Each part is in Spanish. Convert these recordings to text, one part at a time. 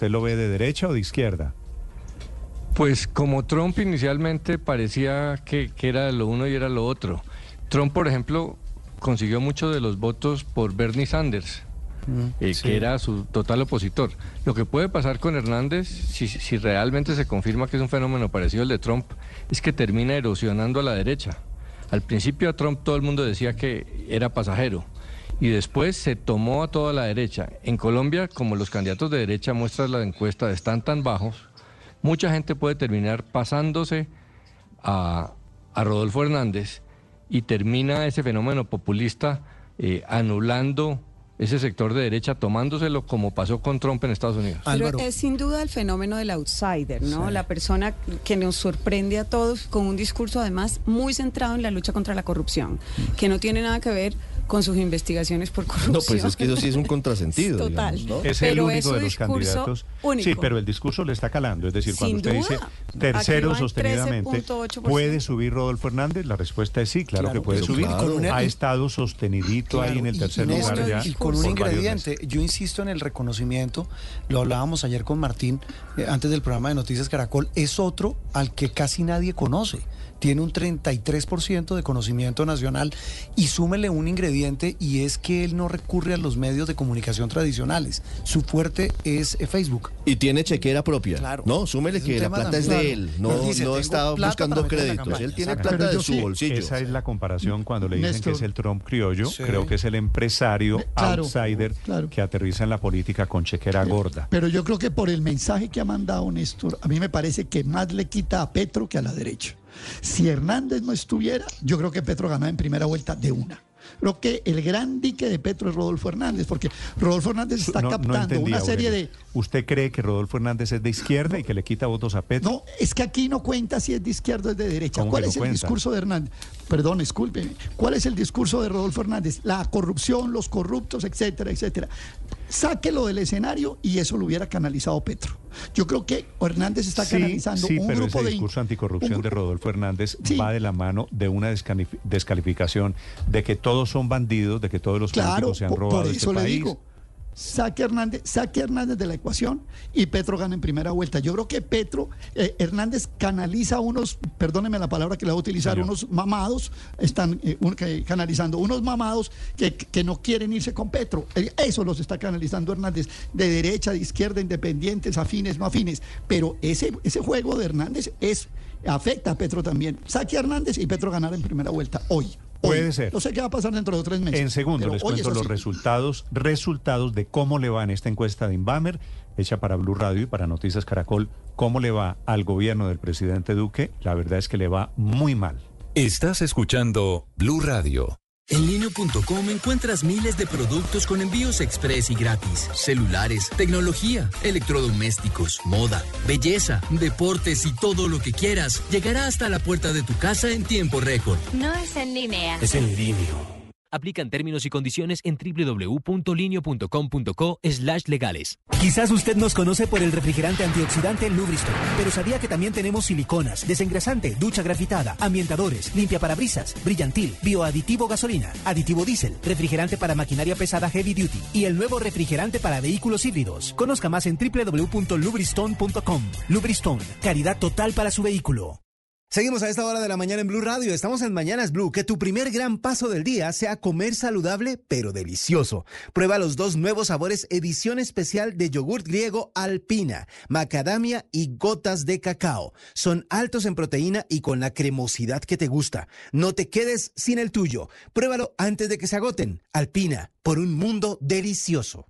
¿Usted lo ve de derecha o de izquierda? Pues como Trump inicialmente parecía que, que era lo uno y era lo otro. Trump, por ejemplo, consiguió mucho de los votos por Bernie Sanders, eh, que era su total opositor. Lo que puede pasar con Hernández, si, si realmente se confirma que es un fenómeno parecido al de Trump, es que termina erosionando a la derecha. Al principio a Trump todo el mundo decía que era pasajero y después se tomó a toda la derecha. En Colombia, como los candidatos de derecha muestran la encuesta están tan bajos, mucha gente puede terminar pasándose a, a Rodolfo Hernández y termina ese fenómeno populista eh, anulando ese sector de derecha, tomándoselo como pasó con Trump en Estados Unidos. Pero Álvaro. es sin duda el fenómeno del outsider, ¿no? La persona que nos sorprende a todos con un discurso además muy centrado en la lucha contra la corrupción, que no tiene nada que ver con sus investigaciones por corrupción. No, pues es que eso sí es un contrasentido. Total. digamos, ¿no? Es el Pero único de los candidatos. único. Sí, pero el discurso le está calando. Es decir, cuando Sin usted dice tercero sostenidamente, 13.8%. ¿puede subir Rodolfo Hernández? La respuesta es sí, claro, Claro, que puede subir. claro. Con una- Ha estado sostenidito ahí en el y- tercer y lugar Néstor, ya. Y con un ingrediente, yo insisto en el reconocimiento, lo hablábamos ayer con Martín, eh, antes del programa de Noticias Caracol, es otro al que casi nadie conoce. Tiene un 33% de conocimiento nacional y súmele un ingrediente y es que él no recurre a los medios de comunicación tradicionales. Su fuerte es eh, Facebook. Y tiene chequera propia. Claro. No, súmele Es que la plata es de él. No, Él dice, no "Tengo está buscando créditos. campaña". Él tiene Exacto. plata Pero de su sí, bolsillo. Esa es la comparación cuando le dicen Néstor. que es el Trump criollo. Sí. Creo que es el empresario Claro, outsider claro. que aterriza en la política con chequera gorda. Pero yo creo que por el mensaje que ha mandado Néstor, a mí me parece que más le quita a Petro que a la derecha. Si Hernández no estuviera, yo creo que Petro ganaba en primera vuelta de una. Creo que el gran dique de Petro es Rodolfo Hernández, porque Rodolfo Hernández está No- no captando una serie Aurelio. de... ¿Usted cree que Rodolfo Hernández es de izquierda y que le quita votos a Petro? No, es que aquí no cuenta si es de izquierda o es de derecha. ¿Cómo ¿Cuál es el cuenta? discurso de Hernández? Perdón, discúlpeme. ¿Cuál es el discurso de Rodolfo Hernández? La corrupción, los corruptos, etcétera, etcétera. Sáquelo del escenario y eso lo hubiera canalizado Petro. Yo creo que Hernández está Sí, canalizando sí, un pero grupo ese de... discurso anticorrupción un de Rodolfo Hernández Sí. va de la mano de una descalificación de que todos son bandidos, de que todos los Claro, políticos se han robado por este eso le país. digo. Saque Hernández, saque Hernández de la ecuación y Petro gana en primera vuelta. Yo creo que Petro, eh, Hernández canaliza unos, perdóneme la palabra que le voy a utilizar, Señor. unos mamados, están eh, un- que- canalizando unos mamados que, que no quieren irse con Petro. Eh, Eso los está canalizando Hernández, de derecha, de izquierda, independientes, afines, no afines. Pero ese, ese juego de Hernández es afecta a Petro también. Saque a Hernández y Petro ganará en primera vuelta hoy. Hoy. Puede ser. No sé qué va a pasar dentro de tres meses. En segundo les cuento los resultados, resultados de cómo le va en esta encuesta de Inbamer, hecha para Blue Radio y para Noticias Caracol, cómo le va al gobierno del presidente Duque. La verdad es que le va muy mal. Estás escuchando Blue Radio. En linio.com encuentras miles de productos con envíos express y gratis. Celulares, tecnología, electrodomésticos, moda, belleza, deportes y todo lo que quieras llegará hasta la puerta de tu casa en tiempo récord. No es en línea. Es en línea. Aplican términos y condiciones en www.linio.com.co slash legales. Quizás usted nos conoce por el refrigerante antioxidante Lubriston, pero sabía que también tenemos siliconas, desengrasante, ducha grafitada, ambientadores, limpia parabrisas, brillantil, bioaditivo gasolina, aditivo diésel, refrigerante para maquinaria pesada heavy duty y el nuevo refrigerante para vehículos híbridos. Conozca más en www.lubriston.com. Lubriston, caridad total para su vehículo. Seguimos a esta hora de la mañana en Blue Radio. Estamos en Mañanas Blue. Que tu primer gran paso del día sea comer saludable pero delicioso. Prueba los dos nuevos sabores edición especial de yogurt griego alpina, macadamia y gotas de cacao. Son altos en proteína y con la cremosidad que te gusta. No te quedes sin el tuyo. Pruébalo antes de que se agoten. Alpina, por un mundo delicioso.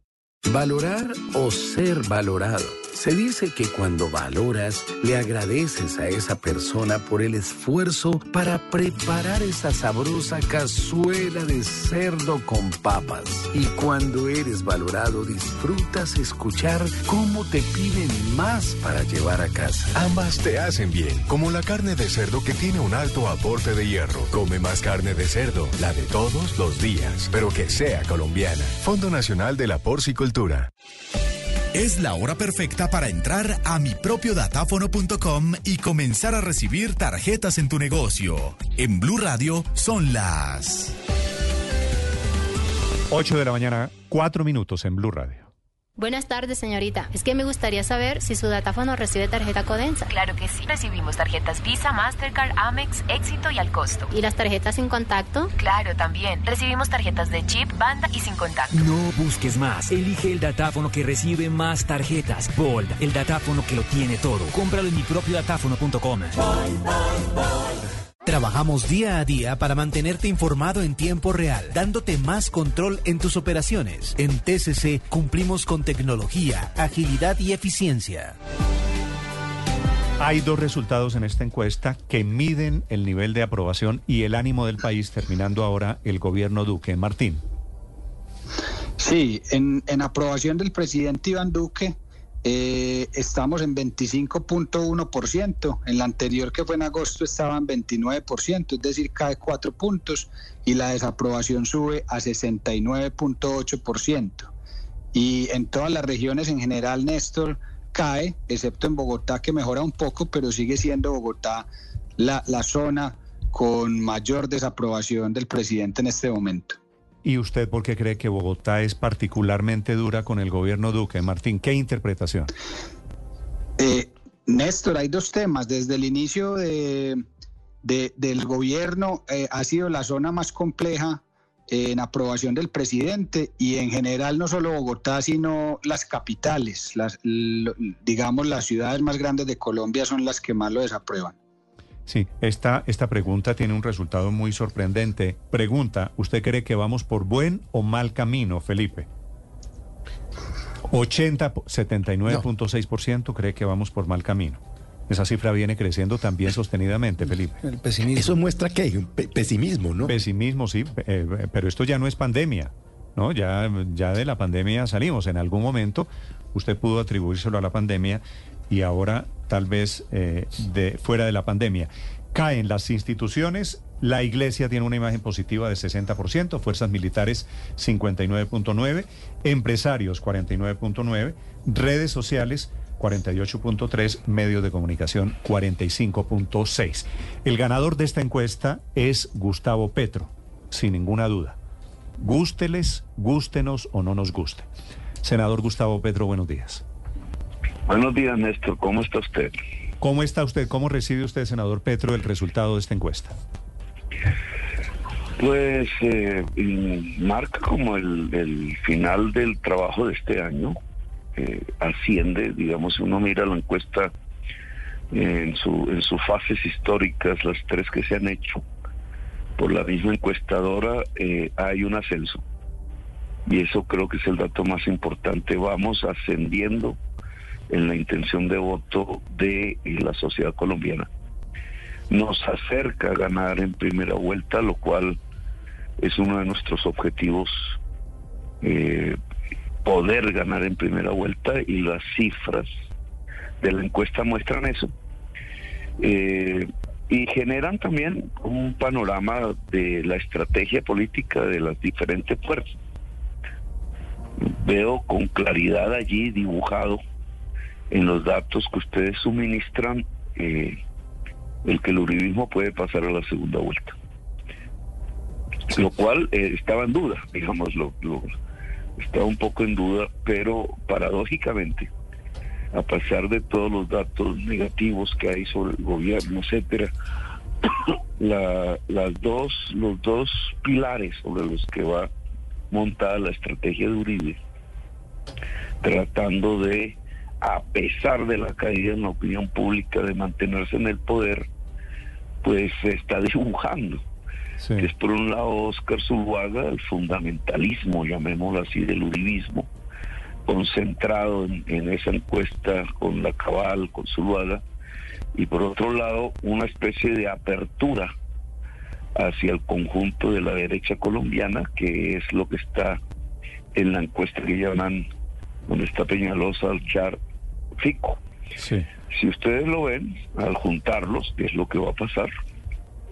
Valorar o ser valorado. Se dice que cuando valoras, le agradeces a esa persona por el esfuerzo para preparar esa sabrosa cazuela de cerdo con papas. Y cuando eres valorado, disfrutas escuchar cómo te piden más para llevar a casa. Ambas te hacen bien, como la carne de cerdo que tiene un alto aporte de hierro. Come más carne de cerdo, la de todos los días, pero que sea colombiana. Fondo Nacional de la Porcicultura. Es la hora perfecta para entrar a mipropiodatáfono.com y comenzar a recibir tarjetas en tu negocio. En Blue Radio son las 8 de la mañana, 4 minutos en Blue Radio. Buenas tardes, señorita. Es que me gustaría saber si su datáfono recibe tarjeta Codensa. Claro que sí. Recibimos tarjetas Visa, Mastercard, Amex, Éxito y al costo. ¿Y las tarjetas sin contacto? Claro, también. Recibimos tarjetas de chip, banda y sin contacto. No busques más. Elige el datáfono que recibe más tarjetas. Bold, el datáfono que lo tiene todo. Cómpralo en mi propio datáfono.com. Trabajamos día a día para mantenerte informado en tiempo real, dándote más control en tus operaciones. En TCC cumplimos con tecnología, agilidad y eficiencia. Hay dos resultados en esta encuesta que miden el nivel de aprobación y el ánimo del país, terminando ahora el gobierno Duque. Martín. Sí, en, en aprobación del presidente Iván Duque eh, estamos en 25.1%. En la anterior, que fue en agosto, estaba en 29%, es decir, cae cuatro puntos y la desaprobación sube a 69.8%. Y en todas las regiones en general, Néstor, cae, excepto en Bogotá, que mejora un poco, pero sigue siendo Bogotá la, la zona con mayor desaprobación del presidente en este momento. ¿Y usted por qué cree que Bogotá es particularmente dura con el gobierno Duque? Martín, ¿qué interpretación? Eh, Néstor, hay dos temas. Desde el inicio de, del gobierno eh, ha sido la zona más compleja en aprobación del presidente y en general no solo Bogotá, sino las capitales, las, digamos las ciudades más grandes de Colombia son las que más lo desaprueban. Sí, esta, esta pregunta tiene un resultado muy sorprendente. Pregunta, ¿usted cree que vamos por buen o mal camino, Felipe? 80, 79.6% cree que vamos por mal camino. Esa cifra viene creciendo también sostenidamente, Felipe. El pesimismo. Eso muestra que pesimismo, ¿no? Pesimismo, sí, eh, pero esto ya no es pandemia, ¿no? Ya, ya de la pandemia salimos. En algún momento usted pudo atribuírselo a la pandemia y ahora tal vez eh, de, fuera de la pandemia. Caen las instituciones, la iglesia tiene una imagen positiva de 60%, fuerzas militares 59.9%, empresarios 49.9%, redes sociales 48.3, medios de comunicación 45.6. El ganador de esta encuesta es Gustavo Petro, sin ninguna duda. Gústeles, gústenos o no nos guste. Senador Gustavo Petro, buenos días. Buenos días, Néstor. ¿Cómo está usted? ¿Cómo está usted? ¿Cómo recibe usted, senador Petro, el resultado de esta encuesta? Pues eh, marca como el, final del trabajo de este año. Eh, asciende, digamos, si uno mira la encuesta en, su, en sus fases históricas, las tres que se han hecho por la misma encuestadora, eh, hay un ascenso. Y eso creo que es el dato más importante. Vamos ascendiendo en la intención de voto de la sociedad colombiana. Nos acerca a ganar en primera vuelta, lo cual es uno de nuestros objetivos, eh, poder ganar en primera vuelta y las cifras de la encuesta muestran eso. Eh, y generan también un panorama de la estrategia política de las diferentes fuerzas. Veo con claridad allí dibujado en los datos que ustedes suministran eh, el que el uribismo puede pasar a la segunda vuelta. Lo cual eh, estaba en duda, digamos, lo, estaba un poco en duda, pero paradójicamente, a pesar de todos los datos negativos que hay sobre el gobierno, etcétera, las dos, los dos pilares sobre los que va montada la estrategia de Uribe, tratando de a pesar de la caída en la opinión pública de mantenerse en el poder, pues se está dibujando. es por un lado Oscar Zuluaga, el fundamentalismo, llamémoslo así, del uribismo, concentrado en, esa encuesta con la cabal, con Zuluaga, y por otro lado una especie de apertura hacia el conjunto de la derecha colombiana, que es lo que está en la encuesta que llaman, donde está Peñalosa, Char Fico. Si ustedes lo ven, al juntarlos, que es lo que va a pasar,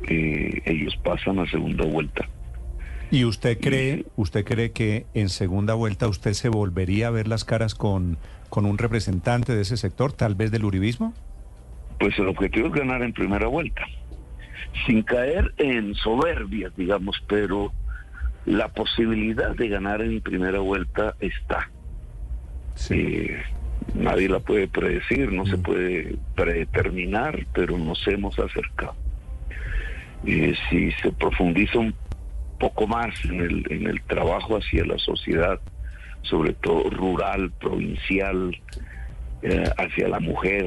eh, ellos pasan a segunda vuelta. ¿Y usted cree, usted cree que en segunda vuelta usted se volvería a ver las caras con, con un representante de ese sector, tal vez del uribismo? Pues el objetivo es ganar en primera vuelta, sin caer en soberbias, digamos, pero la posibilidad de ganar en primera vuelta está. Eh, nadie la puede predecir, no se puede predeterminar, pero nos hemos acercado. Eh, si se profundiza un poco más en el, en el trabajo hacia la sociedad, sobre todo rural, provincial, eh, hacia la mujer,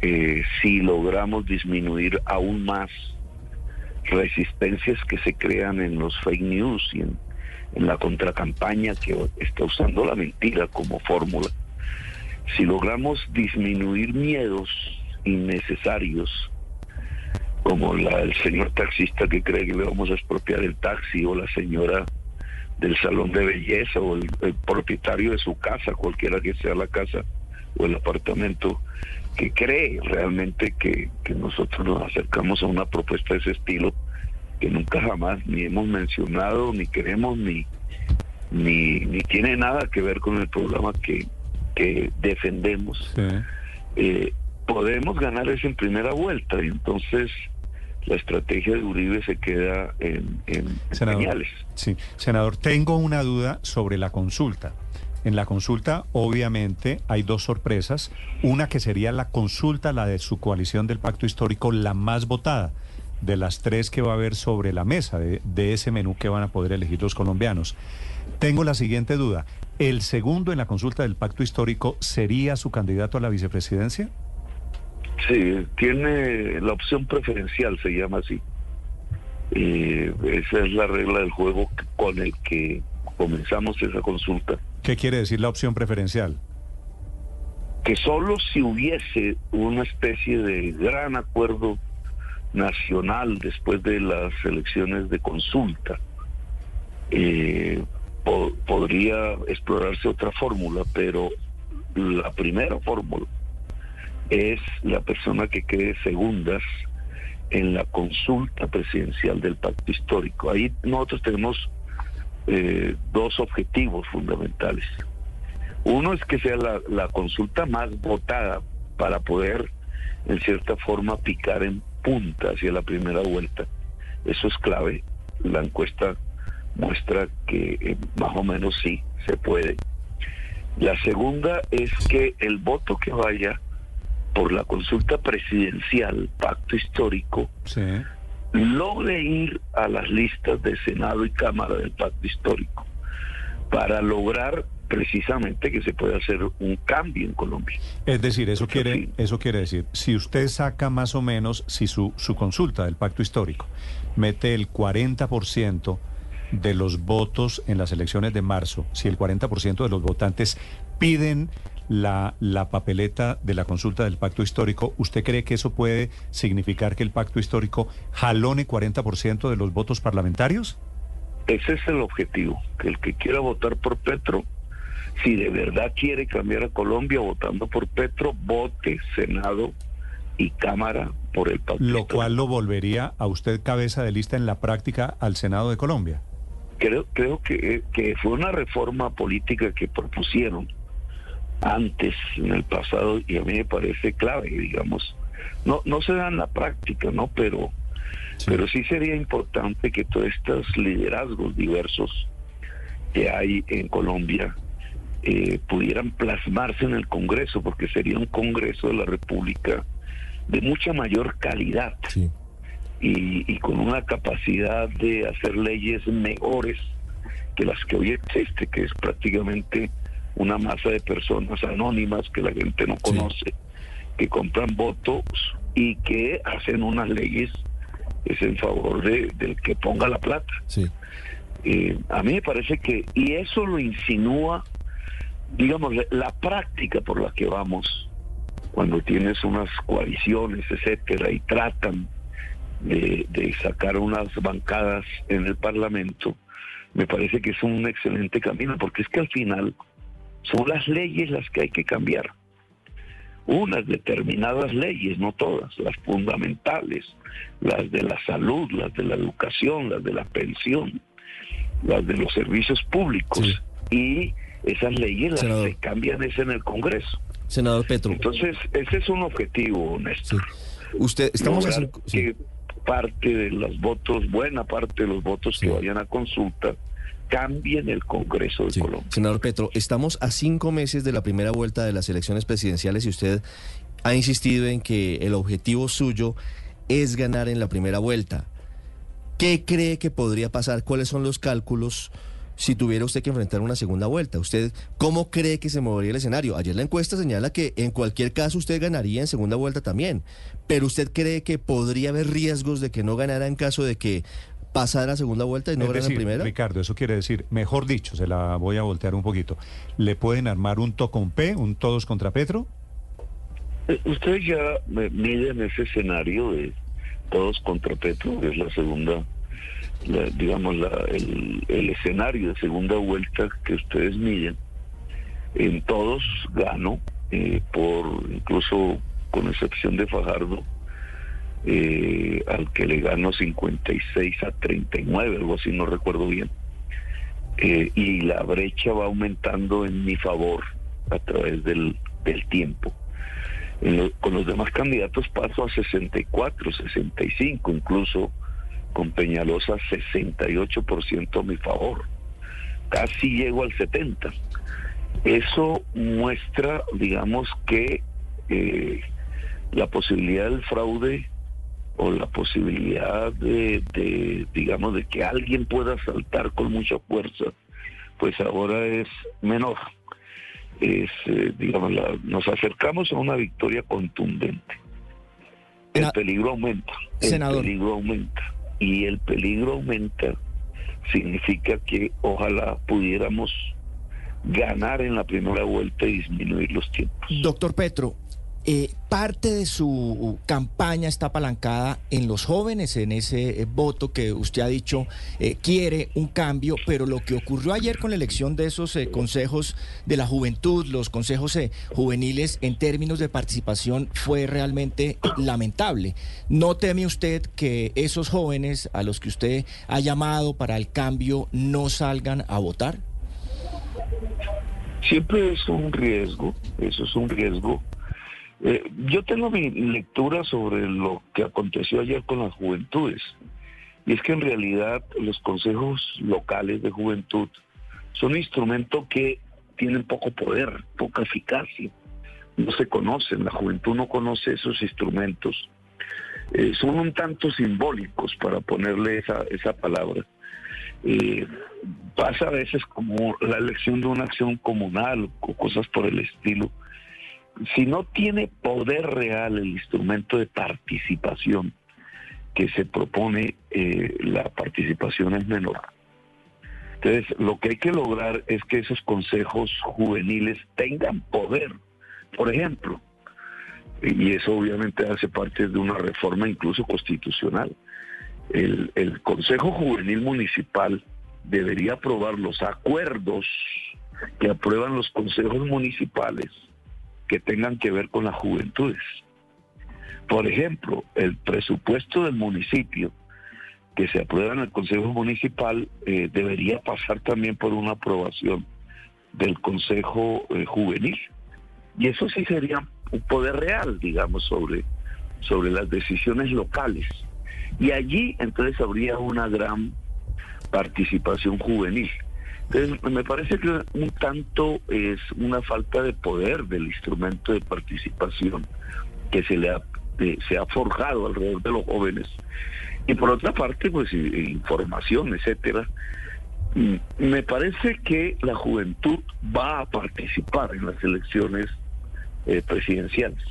eh, si logramos disminuir aún más resistencias que se crean en los fake news y en, en la contracampaña que está usando la mentira como fórmula, si logramos disminuir miedos innecesarios, como la del señor taxista que cree que le vamos a expropiar el taxi o la señora del salón de belleza o el, propietario de su casa, cualquiera que sea la casa o el apartamento, que cree realmente que, que nosotros nos acercamos a una propuesta de ese estilo que nunca jamás ni hemos mencionado, ni queremos, ni, ni, ni tiene nada que ver con el programa que, que defendemos. Eh, podemos ganar eso en primera vuelta y entonces la estrategia de Uribe se queda en, en, senador, Sí, senador, tengo una duda sobre la consulta. En la consulta, obviamente, hay dos sorpresas. Una que sería la consulta, la de su coalición del pacto histórico, la más votada de las tres que va a haber sobre la mesa de, de ese menú que van a poder elegir los colombianos. Tengo la siguiente duda. ¿El segundo en la consulta del pacto histórico sería su candidato a la vicepresidencia? Sí, tiene la opción preferencial, se llama así. Esa es la regla del juego con el que comenzamos esa consulta. ¿Qué quiere decir la opción preferencial? Que solo si hubiese una especie de gran acuerdo nacional después de las elecciones de consulta, eh, podría explorarse otra fórmula, pero la primera fórmula es la persona que quede segundas en la consulta presidencial del pacto histórico. Ahí nosotros tenemos eh, dos objetivos fundamentales. Uno es que sea la, consulta más votada para poder, en cierta forma, picar en punta hacia la primera vuelta. Eso es clave. La encuesta muestra que eh, más o menos sí se puede. La segunda es que el voto que vaya por la consulta presidencial, pacto histórico, logre ir a las listas de Senado y Cámara del pacto histórico para lograr precisamente que se pueda hacer un cambio en Colombia. Es decir, eso quiere, eso quiere decir, si usted saca más o menos, si su, su consulta del pacto histórico mete el 40% de los votos en las elecciones de marzo, si el 40% de los votantes piden la, la papeleta de la consulta del pacto histórico, ¿usted cree que eso puede significar que el pacto histórico jalone 40% de los votos parlamentarios? Ese es el objetivo, que el que quiera votar por Petro, si de verdad quiere cambiar a Colombia votando por Petro, vote Senado y Cámara por el pacto. Lo cual lo volvería a usted cabeza de lista en la práctica al Senado de Colombia. Creo, creo que, que fue una reforma política que propusieron antes, en el pasado, y a mí me parece clave, digamos. No, no se da en la práctica, ¿no? Pero, sí. pero sí sería importante que todos estos liderazgos diversos que hay en Colombia eh, pudieran plasmarse en el Congreso, porque sería un Congreso de la República de mucha mayor calidad sí. Y, y con una capacidad de hacer leyes mejores que las que hoy existe, que es prácticamente una masa de personas anónimas que la gente no conoce, sí. que compran votos y que hacen unas leyes es en favor de, del que ponga la plata. Sí. Eh, a mí me parece que, y eso lo insinúa, digamos, la práctica por la que vamos, cuando tienes unas coaliciones, etcétera, y tratan de, de sacar unas bancadas en el Parlamento, me parece que es un excelente camino, porque es que al final son las leyes las que hay que cambiar. Unas determinadas leyes, no todas, las fundamentales, las de la salud, las de la educación, las de la pensión, las de los servicios públicos. Sí. Y esas leyes las Senador. se cambian es en el Congreso. Senador Petro. Entonces, ese es un objetivo, Néstor. Sí. Usted, estamos que parte de los votos, buena parte de los votos que vayan a consulta, cambie en el Congreso de Colombia. Senador Petro, estamos a cinco meses de la primera vuelta de las elecciones presidenciales y usted ha insistido en que el objetivo suyo es ganar en la primera vuelta. ¿Qué cree que podría pasar? ¿Cuáles son los cálculos si tuviera usted que enfrentar una segunda vuelta? ¿Usted cómo cree que se movería el escenario? Ayer la encuesta señala que en cualquier caso usted ganaría en segunda vuelta también, pero ¿usted cree que podría haber riesgos de que no ganara en caso de que pasara a segunda vuelta y no en decir, primera? Ricardo, eso quiere decir, mejor dicho, se la voy a voltear un poquito. ¿Le pueden armar un to con P, un todos contra Petro? Eh, Ustedes ya eh, miden ese escenario de todos contra Petro, que es la segunda, la- digamos, la- el, escenario de segunda vuelta que ustedes miden. En todos gano, eh, por incluso con excepción de Fajardo, eh, al que le gano 56 a 39, algo así, no recuerdo bien. Eh, y la brecha va aumentando en mi favor a través del, del tiempo. Lo- con los demás candidatos paso a 64, 65, incluso con Peñalosa 68% a mi favor. Casi llego al 70. Eso muestra, digamos, que eh, la posibilidad del fraude o la posibilidad de, de, digamos, de que alguien pueda saltar con mucha fuerza, pues ahora es menor. Es, eh, digamos, la- nos acercamos a una victoria contundente. El peligro aumenta. El Senador. peligro aumenta. Y el peligro aumenta significa que ojalá pudiéramos ganar en la primera vuelta y disminuir los tiempos. Doctor Petro, eh, parte de su campaña está apalancada en los jóvenes, en ese eh, voto que usted ha dicho eh, quiere un cambio, pero lo que ocurrió ayer con la elección de esos eh, consejos de la juventud, los consejos juveniles en términos de participación fue realmente lamentable. ¿No teme usted que esos jóvenes a los que usted ha llamado para el cambio no salgan a votar? Siempre es un riesgo, eso es un riesgo. Eh, yo tengo mi lectura sobre lo que aconteció ayer con las juventudes. Y es que en realidad los consejos locales de juventud son un instrumento que tienen poco poder, poca eficacia. No se conocen, la juventud no conoce esos instrumentos. Eh, son un tanto simbólicos, para ponerle esa, esa palabra. Eh, pasa a veces como la elección de una acción comunal o cosas por el estilo. Si no tiene poder real el instrumento de participación que se propone, eh, la participación es menor. Entonces, lo que hay que lograr es que esos consejos juveniles tengan poder. Por ejemplo, y eso obviamente hace parte de una reforma incluso constitucional. El, el Consejo Juvenil Municipal debería aprobar los acuerdos que aprueban los consejos municipales que tengan que ver con las juventudes. Por ejemplo, el presupuesto del municipio que se aprueba en el Consejo Municipal eh, debería pasar también por una aprobación del Consejo eh, Juvenil. Y eso sí sería un poder real, digamos, sobre, sobre las decisiones locales. Y allí entonces habría una gran participación juvenil. Entonces, me parece que un tanto es una falta de poder del instrumento de participación que se le ha, eh, se ha forjado alrededor de los jóvenes. Y por otra parte, pues i- información, etcétera. Mm, Me parece que la juventud va a participar en las elecciones eh, presidenciales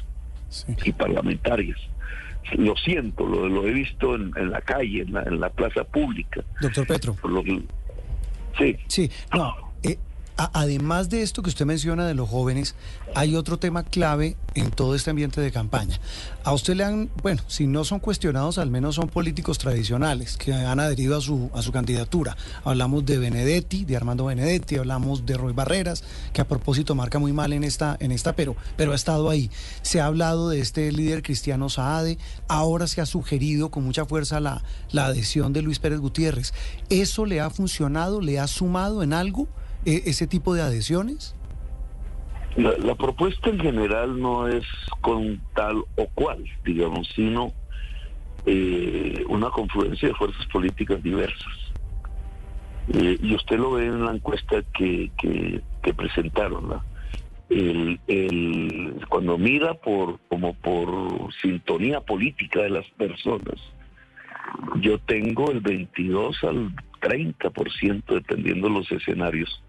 y parlamentarias. Lo siento, lo, lo he visto en, en la calle, en la, en la plaza pública. Doctor Petro. Lo sí. Sí, no. Además de esto que usted menciona de los jóvenes, hay otro tema clave en todo este ambiente de campaña. A usted le han, bueno, si no son cuestionados, al menos son políticos tradicionales que han adherido a su, a su candidatura. Hablamos de Benedetti, de Armando Benedetti, hablamos de Roy Barreras, que a propósito marca muy mal en esta, en esta, pero, pero ha estado ahí. Se ha hablado de este líder cristiano Saade, ahora se ha sugerido con mucha fuerza la, la adhesión de Luis Pérez Gutiérrez. ¿Eso le ha funcionado? ¿Le ha sumado en algo eh, ese tipo de adhesiones? La, la propuesta en general no es con tal o cual, digamos, sino eh, una confluencia de fuerzas políticas diversas. Eh, y usted lo ve en la encuesta que, que, que presentaron, ¿no? el, el, cuando mira por como por sintonía política de las personas, yo tengo el 22 al 30%, dependiendo de los escenarios,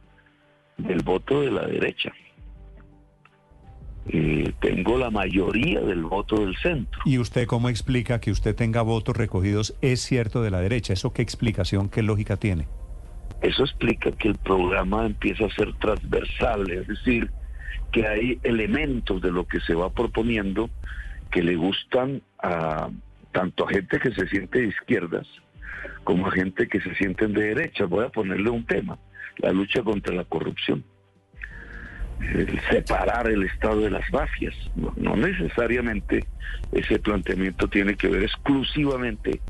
del voto de la derecha. Eh, tengo la mayoría del voto del centro. ¿Y usted cómo explica que usted tenga votos recogidos es cierto de la derecha? ¿Eso qué explicación, qué lógica tiene? Eso explica que el programa empieza a ser transversable, es decir, que hay elementos de lo que se va proponiendo que le gustan a tanto a gente que se siente de izquierdas como a gente que se sienten de derecha. Voy a ponerle un tema, la lucha contra la corrupción. El separar el Estado de las mafias. No, no necesariamente ese planteamiento tiene que ver exclusivamente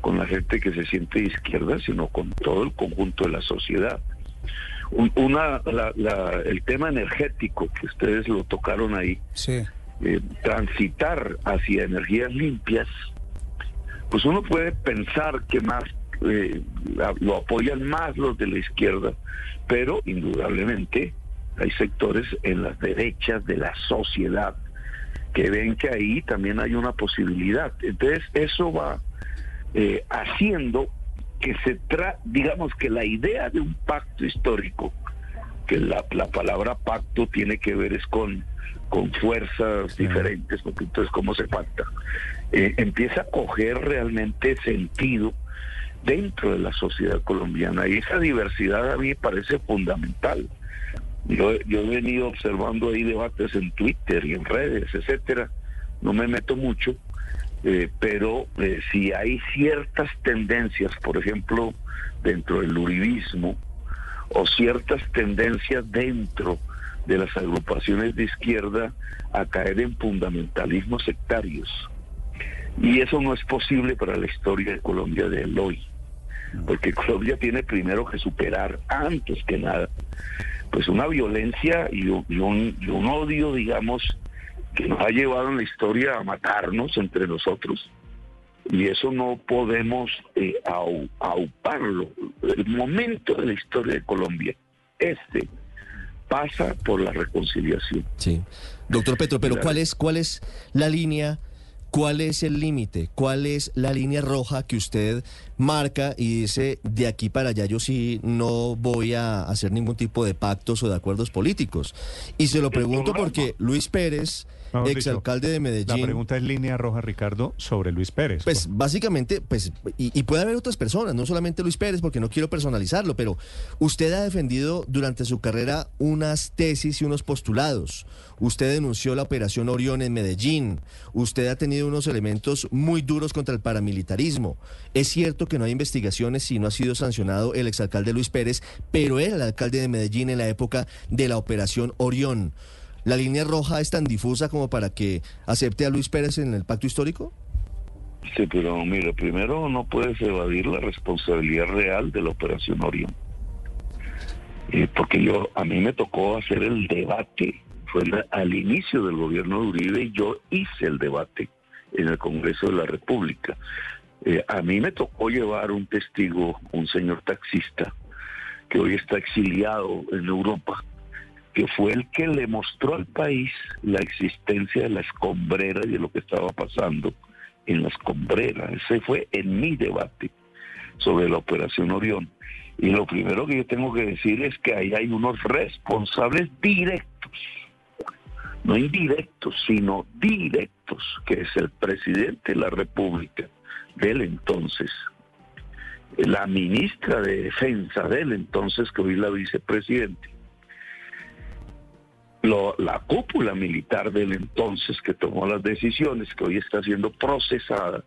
con la gente que se siente de izquierda, sino con todo el conjunto de la sociedad. Una, el tema energético, que ustedes lo tocaron ahí, eh, transitar hacia energías limpias, pues uno puede pensar que más eh, lo apoyan más los de la izquierda, pero indudablemente hay sectores en las derechas de la sociedad que ven que ahí también hay una posibilidad. Entonces eso va eh, haciendo que se tra digamos que la idea de un pacto histórico, que la, palabra pacto tiene que ver es con, con fuerzas diferentes, porque entonces cómo se pacta, eh, empieza a coger realmente sentido dentro de la sociedad colombiana y esa diversidad a mí parece fundamental. Yo, yo he venido observando ahí debates en Twitter y en redes, etcétera, no me meto mucho, eh, pero eh, si hay ciertas tendencias, por ejemplo, dentro del uribismo, o ciertas tendencias dentro de las agrupaciones de izquierda a caer en fundamentalismos sectarios. Y eso no es posible para la historia de Colombia de hoy, porque Colombia tiene primero que superar, antes que nada, pues una violencia y un, y un odio, digamos, que nos ha llevado en la historia a matarnos entre nosotros. Y eso no podemos eh, auparlo. El momento de la historia de Colombia, este, pasa por la reconciliación. Sí. Doctor Petro, pero ¿cuál es, cuál es la línea ¿Cuál es el límite? ¿Cuál es la línea roja que usted marca y dice, de aquí para allá yo sí no voy a hacer ningún tipo de pactos o de acuerdos políticos? Y se lo pregunto porque Luis Pérez exalcalde de Medellín. La pregunta es línea roja, Ricardo, sobre Luis Pérez. Pues básicamente, pues, y, puede haber otras personas, no solamente Luis Pérez, porque no quiero personalizarlo, pero usted ha defendido durante su carrera unas tesis y unos postulados. Usted denunció la operación Orión en Medellín. Usted ha tenido unos elementos muy duros contra el paramilitarismo. Es cierto que no hay investigaciones y no ha sido sancionado el exalcalde Luis Pérez, pero era el alcalde de Medellín en la época de la operación Orión. ¿La línea roja es tan difusa como para que acepte a Luis Pérez en el pacto histórico? Sí, pero mira, primero no puedes evadir la responsabilidad real de la operación Orión. Eh, porque yo, a mí me tocó hacer el debate, fue al inicio del gobierno de Uribe y yo hice el debate en el Congreso de la República. Eh, a mí me tocó llevar un testigo, un señor taxista, que hoy está exiliado en Europa, que fue el que le mostró al país la existencia de la escombrera y de lo que estaba pasando en la escombrera. Ese fue en mi debate sobre la operación Orión. Y lo primero que yo tengo que decir es que ahí hay unos responsables directos, no indirectos, sino directos, que es el presidente de la República del entonces, la ministra de Defensa del entonces, que hoy la vicepresidente, la cúpula militar del entonces que tomó las decisiones, que hoy está siendo procesada,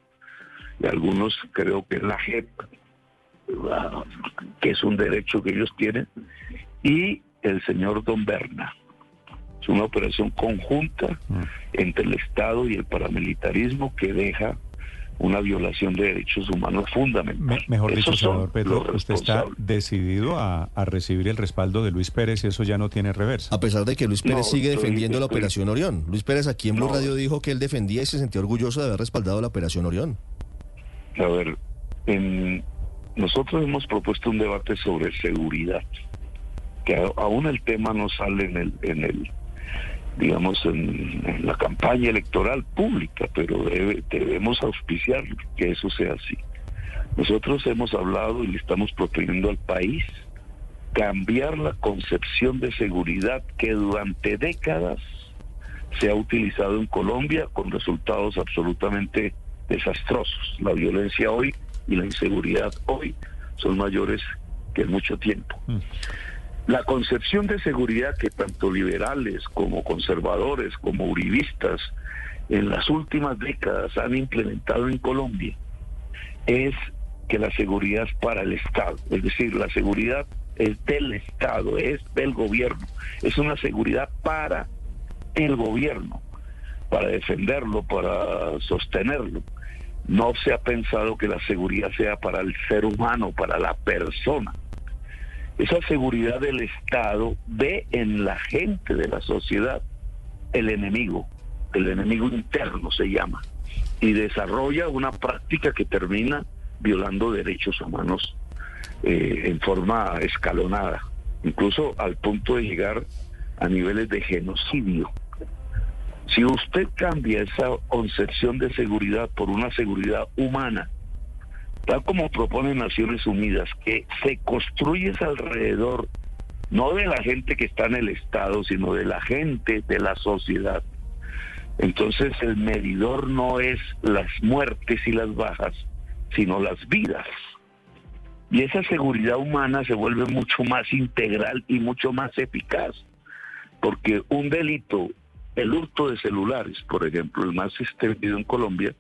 y algunos creo que es la JEP, que es un derecho que ellos tienen, y el señor Don Berna. Es una operación conjunta mm. entre el Estado y el paramilitarismo que deja una violación de derechos humanos fundamental. mejor dicho, senador Pedro, usted está decidido a, recibir el respaldo de Luis Pérez y eso ya no tiene reversa. A pesar de que Luis Pérez sigue defendiendo la Operación Orión. Luis Pérez aquí en Blue Radio dijo que él defendía y se sentía orgulloso de haber respaldado la Operación Orión. A ver, en, nosotros hemos propuesto un debate sobre seguridad, que aún el tema no sale en el, en el digamos, en, la campaña electoral pública, pero debemos auspiciar que eso sea así. Nosotros hemos hablado y le estamos proponiendo al país cambiar la concepción de seguridad que durante décadas se ha utilizado en Colombia con resultados absolutamente desastrosos. La violencia hoy y la inseguridad hoy son mayores que en mucho tiempo. Mm. La concepción de seguridad que tanto liberales como conservadores como uribistas en las últimas décadas han implementado en Colombia es que la seguridad es para el Estado, es decir, la seguridad es del Estado, es del gobierno, es una seguridad para el gobierno, para defenderlo, para sostenerlo. No se ha pensado que la seguridad sea para el ser humano, para la persona. Esa seguridad del Estado ve en la gente de la sociedad el enemigo, el enemigo interno se llama, y desarrolla una práctica que termina violando derechos humanos eh, en forma escalonada, incluso al punto de llegar a niveles de genocidio. Si usted cambia esa concepción de seguridad por una seguridad humana, tal como propone Naciones Unidas, que se construye alrededor no de la gente que está en el Estado, sino de la gente, de la sociedad. Entonces el medidor no es las muertes y las bajas, sino las vidas. Y esa seguridad humana se vuelve mucho más integral y mucho más eficaz, porque un delito el hurto de celulares, por ejemplo, el más extendido en Colombia,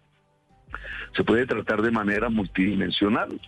se puede tratar de manera multidimensional.